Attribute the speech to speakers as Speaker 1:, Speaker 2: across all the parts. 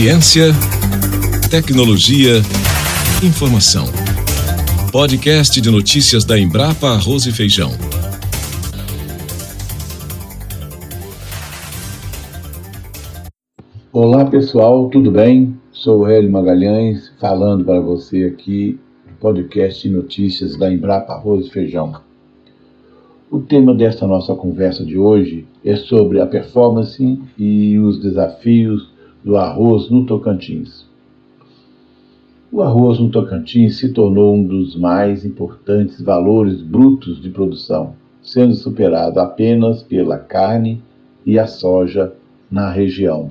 Speaker 1: Ciência, tecnologia, informação. Podcast de notícias da Embrapa Arroz e Feijão.
Speaker 2: Olá pessoal, tudo bem? Sou Hélio Magalhães falando para você aqui no podcast de notícias da Embrapa Arroz e Feijão. O tema desta nossa conversa de hoje é sobre a performance e os desafios do arroz no Tocantins. O arroz no Tocantins se tornou um dos mais importantes valores brutos de produção, sendo superado apenas pela carne e a soja na região.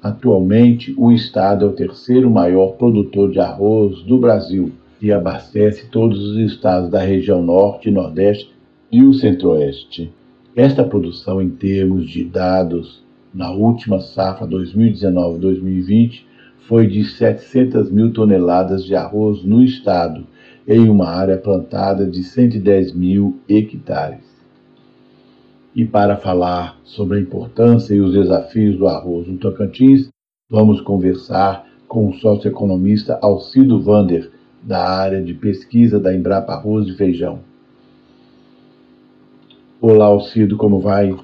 Speaker 2: Atualmente, o estado é o terceiro maior produtor de arroz do Brasil e abastece todos os estados da região Norte, Nordeste e o Centro-Oeste. Esta produção, em termos de dados na última safra 2019-2020 foi de 700 mil toneladas de arroz no estado, em uma área plantada de 110 mil hectares. E para falar sobre a importância e os desafios do arroz no Tocantins, vamos conversar com o socioeconomista Alcido Vander, da área de pesquisa da Embrapa Arroz e Feijão. Olá, Alcido, como vai?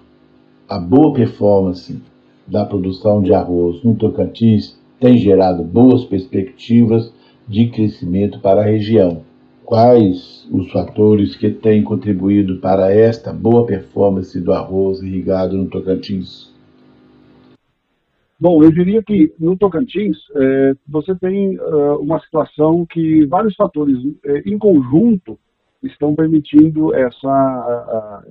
Speaker 2: A boa performance da produção de arroz no Tocantins tem gerado boas perspectivas de crescimento para a região. Quais os fatores que têm contribuído para esta boa performance do arroz irrigado no Tocantins?
Speaker 3: Bom, eu diria que no Tocantins é, você tem uh, uma situação que vários fatores é, em conjunto estão permitindo essa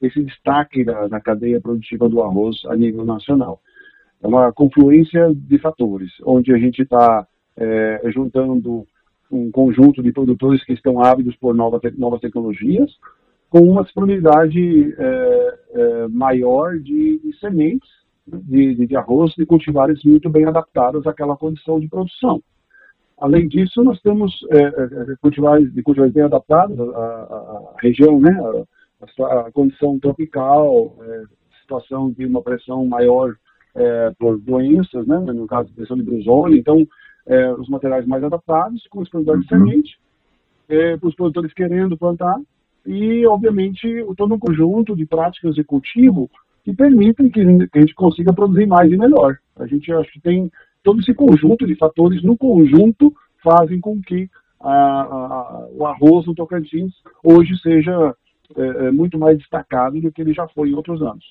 Speaker 3: esse destaque na, cadeia produtiva do arroz a nível nacional. É uma confluência de fatores, onde a gente está é, juntando um conjunto de produtores que estão ávidos por nova te novas tecnologias, com uma disponibilidade é, é, maior de, de sementes de, de, de, arroz de cultivares muito bem adaptadas àquela condição de produção. Além disso, nós temos é, é, cultivares, de cultivares bem adaptados à, à, à região, né, a, a condição tropical, é, situação de uma pressão maior é, por doenças, né, no caso, pressão de brusone, então, é, os materiais mais adaptados, com os produtores de uhum. semente, é, para os produtores querendo plantar, e, obviamente, todo um conjunto de práticas de cultivo que permitem que, que a gente consiga produzir mais e melhor. A gente acho que tem todo esse conjunto de fatores, no conjunto, fazem com que a, a, o arroz no Tocantins hoje seja é, é, muito mais destacado do que ele já foi em outros anos.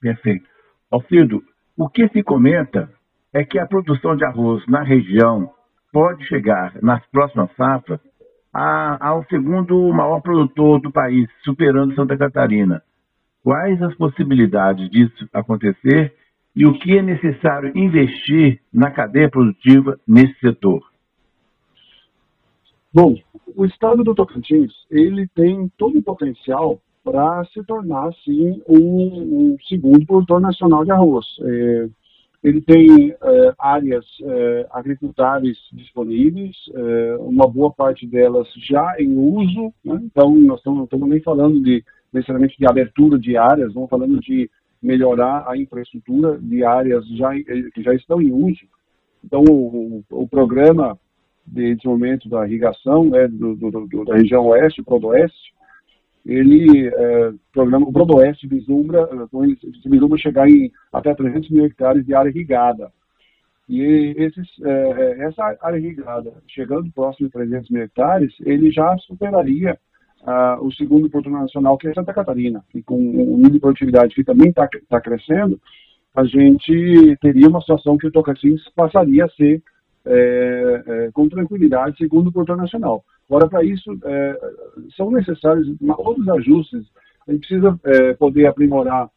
Speaker 2: Perfeito. Alcido, o que se comenta é que a produção de arroz na região pode chegar, nas próximas safras, ao segundo maior produtor do país, superando Santa Catarina. Quais as possibilidades disso acontecer e o que é necessário investir na cadeia produtiva nesse setor?
Speaker 3: Bom, o estado do Tocantins, ele tem todo o potencial para se tornar, sim, um, um, segundo produtor nacional de arroz. É, ele tem é, áreas é, agricultáveis disponíveis, é, uma boa parte delas já em uso, né? então nós estamos, estamos nem falando de necessariamente de abertura de áreas, estamos falando de melhorar a infraestrutura de áreas já, que já estão em uso. Então, o, o programa de desenvolvimento da irrigação né, do, do, do, da região oeste, prodoeste, ele, é, programa, o prodoeste vislumbra, vislumbra chegar em até 300 mil hectares de área irrigada. E esses, é, essa área irrigada, chegando próximo de 300 mil hectares, ele já superaria ah, o segundo produto nacional, que é Santa Catarina. E com o nível de produtividade que também está tá crescendo, a gente teria uma situação que o Tocantins passaria a ser é, é, com tranquilidade, segundo o portal nacional. Agora, para isso, é, são necessários outros ajustes. A gente precisa é, poder aprimorar,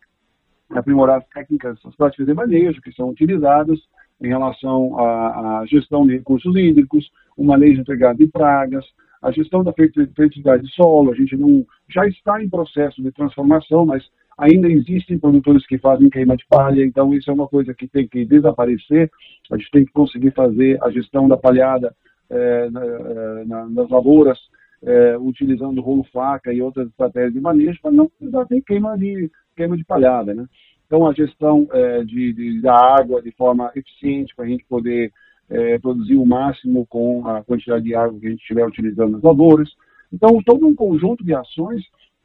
Speaker 3: aprimorar as técnicas, as práticas de manejo que são utilizadas em relação à, à gestão de recursos hídricos, o manejo integrado de pragas, a gestão da fertilidade de solo. A gente não já está em processo de transformação, mas Ainda existem produtores que fazem queima de palha, então isso é uma coisa que tem que desaparecer. A gente tem que conseguir fazer a gestão da palhada é, na, é, na, nas lavouras, é, utilizando rolo faca e outras estratégias de manejo para não precisar ter queima de, queima de palhada. Né? Então, a gestão é, de, de, da água de forma eficiente para a gente poder produzir o máximo com a quantidade de água que a gente estiver utilizando nas lavouras. Então, todo um conjunto de ações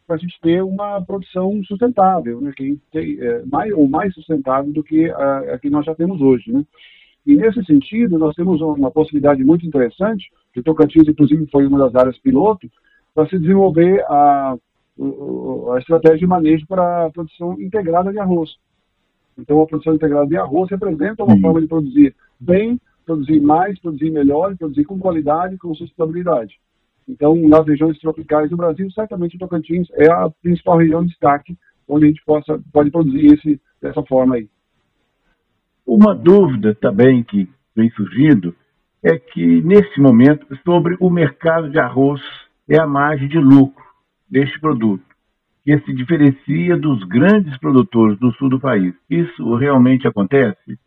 Speaker 3: para a gente ter uma produção sustentável, né, que tem, é, mais, ou mais sustentável do que a, a, que nós já temos hoje. Né? E nesse sentido, nós temos uma possibilidade muito interessante, que Tocantins, inclusive, foi uma das áreas piloto, para se desenvolver a, a estratégia de manejo para a produção integrada de arroz. Então, a produção integrada de arroz representa uma forma de produzir bem, produzir mais, produzir melhor, produzir com qualidade e com sustentabilidade. Então, nas regiões tropicais do Brasil, certamente o Tocantins é a principal região de destaque onde a gente possa, pode produzir esse, dessa forma aí.
Speaker 2: Uma dúvida também que vem surgindo é que, nesse momento, sobre o mercado de arroz é a margem de lucro deste produto, que se diferencia dos grandes produtores do sul do país. Isso realmente acontece?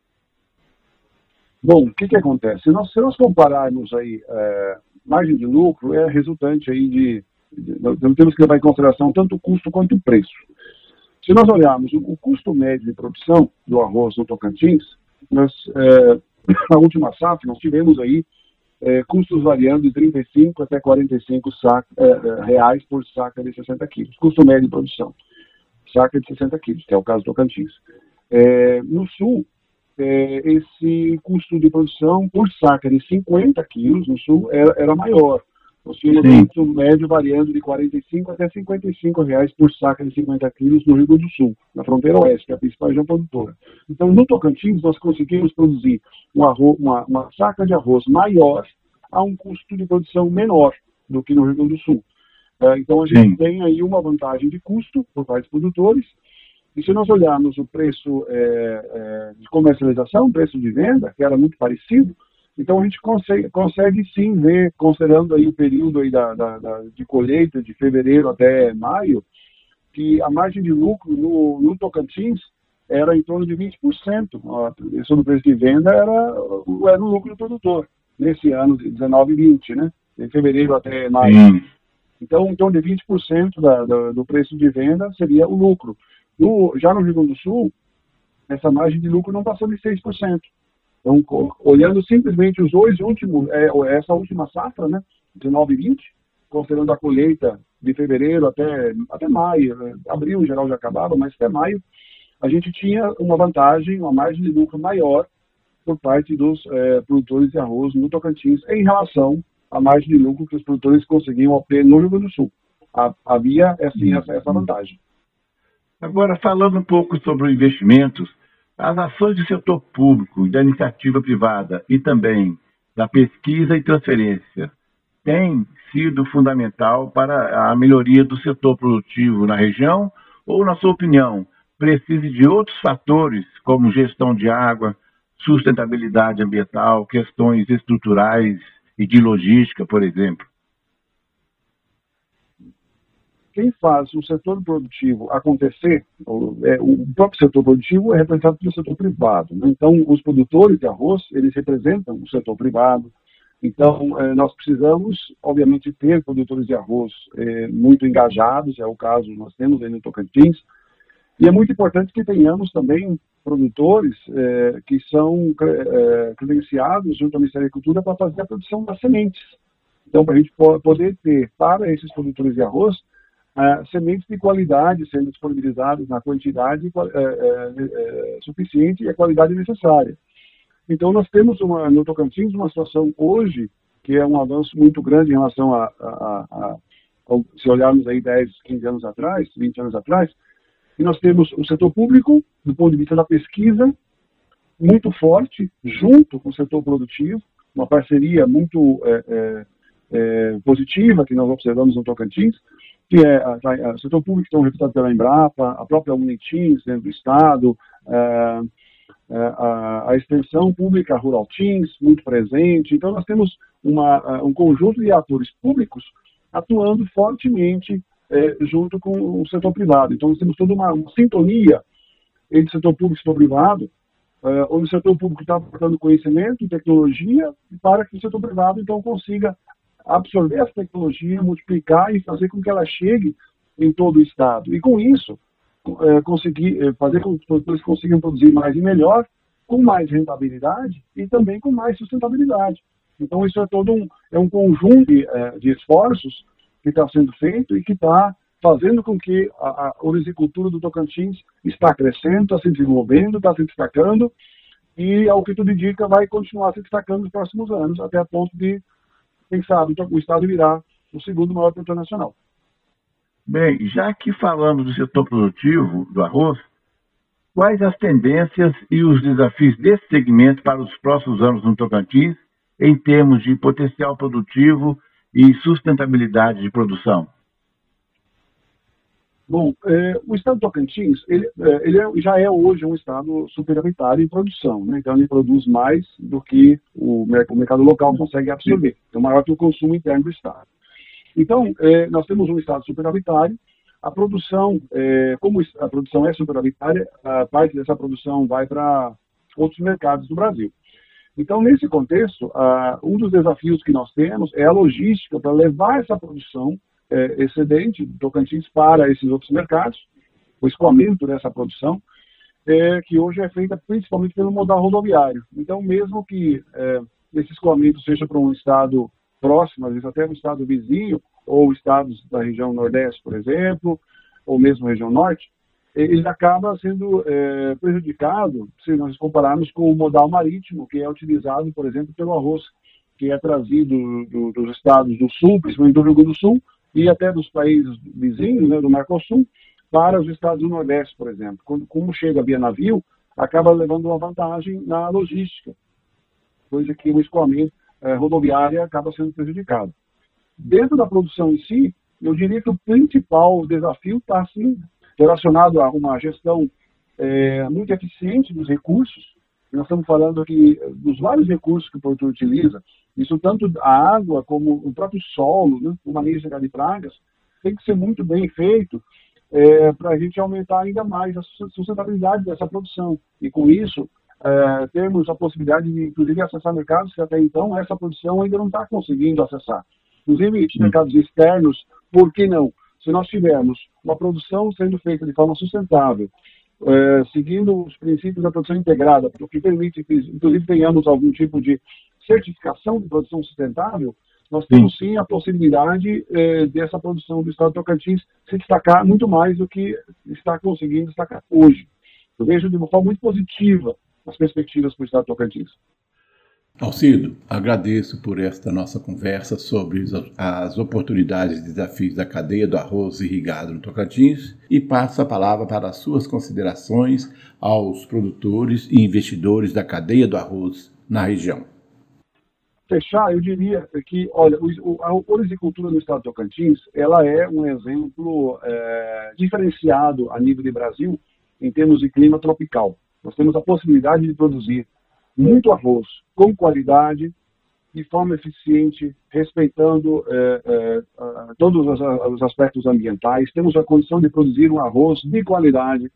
Speaker 3: Bom, o que, que acontece? Se nós, se nós compararmos aí é, margem de lucro, é resultante aí de, de, temos que levar em consideração tanto o custo quanto o preço. Se nós olharmos o, custo médio de produção do arroz no Tocantins, nós, é, na última safra, nós tivemos aí é, custos variando de 35 até 45 saca, é, reais por saca de 60 quilos, custo médio de produção, saca de 60 quilos, que é o caso do Tocantins. É, no sul, é, esse custo de produção por saca de 50 quilos no sul era, era maior. Um custo médio variando de 45 até 55 reais por saca de 50 quilos no Rio Grande do Sul, na fronteira oeste, que é a principal região produtora. Então, no Tocantins, nós conseguimos produzir um arroz, uma, uma saca de arroz maior a um custo de produção menor do que no Rio Grande do Sul. É, então, a gente Sim. tem aí uma vantagem de custo por parte dos produtores e se nós olharmos o preço é, é, de comercialização, o preço de venda, que era muito parecido, então a gente consegue, consegue sim ver, considerando aí o período aí da, da, da, de colheita, de fevereiro até maio, que a margem de lucro no, no Tocantins era em torno de 20%. Isso no preço de venda era, era o lucro do produtor, nesse ano de 19 e 20, né? De fevereiro até maio. Então, em torno de 20% da, da, do preço de venda seria o lucro. No, já no Rio Grande do Sul, essa margem de lucro não passou de 6%. Então, olhando simplesmente os dois últimos, é, essa última safra, né, 19 e 20, considerando a colheita de fevereiro até, até maio, né, abril em geral já acabava, mas até maio, a gente tinha uma vantagem, uma margem de lucro maior por parte dos é, produtores de arroz no Tocantins em relação à margem de lucro que os produtores conseguiam obter no Rio Grande do Sul. Havia, assim, essa, essa vantagem.
Speaker 2: Agora, falando um pouco sobre investimentos, as ações do setor público e da iniciativa privada e também da pesquisa e transferência têm sido fundamental para a melhoria do setor produtivo na região ou, na sua opinião, precisa de outros fatores como gestão de água, sustentabilidade ambiental, questões estruturais e de logística, por exemplo?
Speaker 3: Quem faz o setor produtivo acontecer, é, o próprio setor produtivo é representado pelo setor privado. Né? Então, os produtores de arroz, eles representam o setor privado. Então, é, nós precisamos, obviamente, ter produtores de arroz é, muito engajados, é o caso nós temos aí no Tocantins, e é muito importante que tenhamos também produtores que são credenciados junto ao Ministério da Agricultura para fazer a produção das sementes. Então, para a gente poder ter para esses produtores de arroz uh, sementes de qualidade sendo disponibilizadas na quantidade uh, uh, suficiente e a qualidade necessária. Então, nós temos uma, no Tocantins uma situação hoje que é um avanço muito grande em relação a, a, a, a se olharmos aí 10, 15 anos atrás, 20 anos atrás, e nós temos o setor público, do ponto de vista da pesquisa, muito forte, junto com o setor produtivo, uma parceria muito é, é, é, positiva que nós observamos no Tocantins, que é o setor público estão representados pela Embrapa, a própria Unitins dentro do Estado, é, a, a, extensão pública Rural Teams, muito presente. Então, nós temos uma, um conjunto de atores públicos atuando fortemente é, junto com o setor privado. Então, nós temos toda uma, uma sintonia entre o setor público e o setor privado, é, onde o setor público está aportando conhecimento e tecnologia para que o setor privado, então, consiga absorver essa tecnologia, multiplicar e fazer com que ela chegue em todo o Estado. E com isso, é, conseguir é, fazer com que os produtores consigam produzir mais e melhor, com mais rentabilidade e também com mais sustentabilidade. Então, isso é todo um, é um conjunto de, é, de esforços que está sendo feito e que está fazendo com que a, a orizicultura do Tocantins está crescendo, está se desenvolvendo, está se destacando e, ao que tudo indica, vai continuar se destacando nos próximos anos, até a ponto de, quem sabe, o Estado virar o segundo maior produtor nacional.
Speaker 2: Bem, já que falamos do setor produtivo do arroz, quais as tendências e os desafios desse segmento para os próximos anos no Tocantins, em termos de potencial produtivo e sustentabilidade de produção?
Speaker 3: Bom, é, o estado do Tocantins, ele, é, ele é, já é hoje um estado superavitário em produção, né? então ele produz mais do que o, mercado local consegue absorver, então maior que o consumo interno do estado. Então, nós temos um estado superavitário, a produção, como a produção é superavitária, a parte dessa produção vai para outros mercados do Brasil. Então, nesse contexto, um dos desafios que nós temos é a logística para levar essa produção é, excedente do Tocantins para esses outros mercados, o escoamento dessa produção, é, que hoje é feita principalmente pelo modal rodoviário. Então, mesmo que é, esse escoamento seja para um estado próximo, às vezes até um estado vizinho, ou estados da região Nordeste, por exemplo, ou mesmo região Norte, ele acaba sendo é, prejudicado se nós compararmos com o modal marítimo, que é utilizado, por exemplo, pelo arroz, que é trazido do, dos estados do Sul, principalmente do Rio Grande do Sul, e até dos países vizinhos, né, do Mercosul, para os estados do Nordeste, por exemplo. Quando, como chega via navio, acaba levando uma vantagem na logística, coisa que o escoamento eh, rodoviário acaba sendo prejudicado. Dentro da produção em si, eu diria que o principal desafio está, sim, relacionado a uma gestão eh, muito eficiente dos recursos. Nós estamos falando aqui dos vários recursos que o produtor utiliza, isso tanto a água como o próprio solo, né, o manejo de pragas, tem que ser muito bem feito é, para a gente aumentar ainda mais a sustentabilidade dessa produção. E com isso, é, termos a possibilidade de, inclusive, acessar mercados que até então essa produção ainda não está conseguindo acessar. Inclusive, mercados externos, por que não? Se nós tivermos uma produção sendo feita de forma sustentável, é, seguindo os princípios da produção integrada, o que permite que, inclusive, tenhamos algum tipo de certificação de produção sustentável, nós temos sim a possibilidade eh, dessa produção do Estado de Tocantins se destacar muito mais do que está conseguindo destacar hoje. Eu vejo de uma forma muito positiva as perspectivas para o Estado de Tocantins.
Speaker 2: Alcido, agradeço por esta nossa conversa sobre as oportunidades e desafios da cadeia do arroz irrigado no Tocantins e passo a palavra para as suas considerações aos produtores e investidores da cadeia do arroz na região
Speaker 3: fechar, eu diria que, olha, a orizicultura no estado de Tocantins, ela é um exemplo é, diferenciado a nível de Brasil em termos de clima tropical. Nós temos a possibilidade de produzir muito arroz com qualidade, de forma eficiente, respeitando é, é, todos os aspectos ambientais. Temos a condição de produzir um arroz de qualidade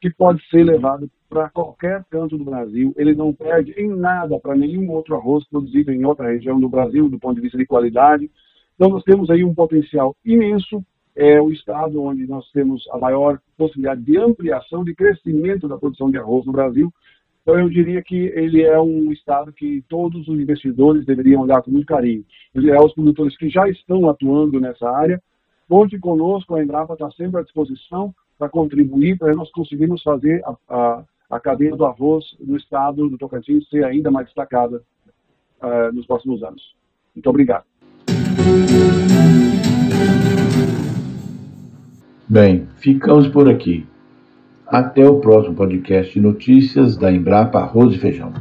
Speaker 3: que pode ser levado para qualquer canto do Brasil. Ele não perde em nada para nenhum outro arroz produzido em outra região do Brasil, do ponto de vista de qualidade. Então, nós temos aí um potencial imenso. É o estado onde nós temos a maior possibilidade de ampliação, de crescimento da produção de arroz no Brasil. Então, eu diria que ele é um estado que todos os investidores deveriam olhar com muito carinho. Ele é os produtores que já estão atuando nessa área. Conte conosco, a Embrapa está sempre à disposição para contribuir, para nós conseguirmos fazer a, a a cadeia do arroz no estado do Tocantins ser ainda mais destacada uh, nos próximos anos. Muito obrigado.
Speaker 2: Bem, ficamos por aqui. Até o próximo podcast de notícias da Embrapa Arroz e Feijão.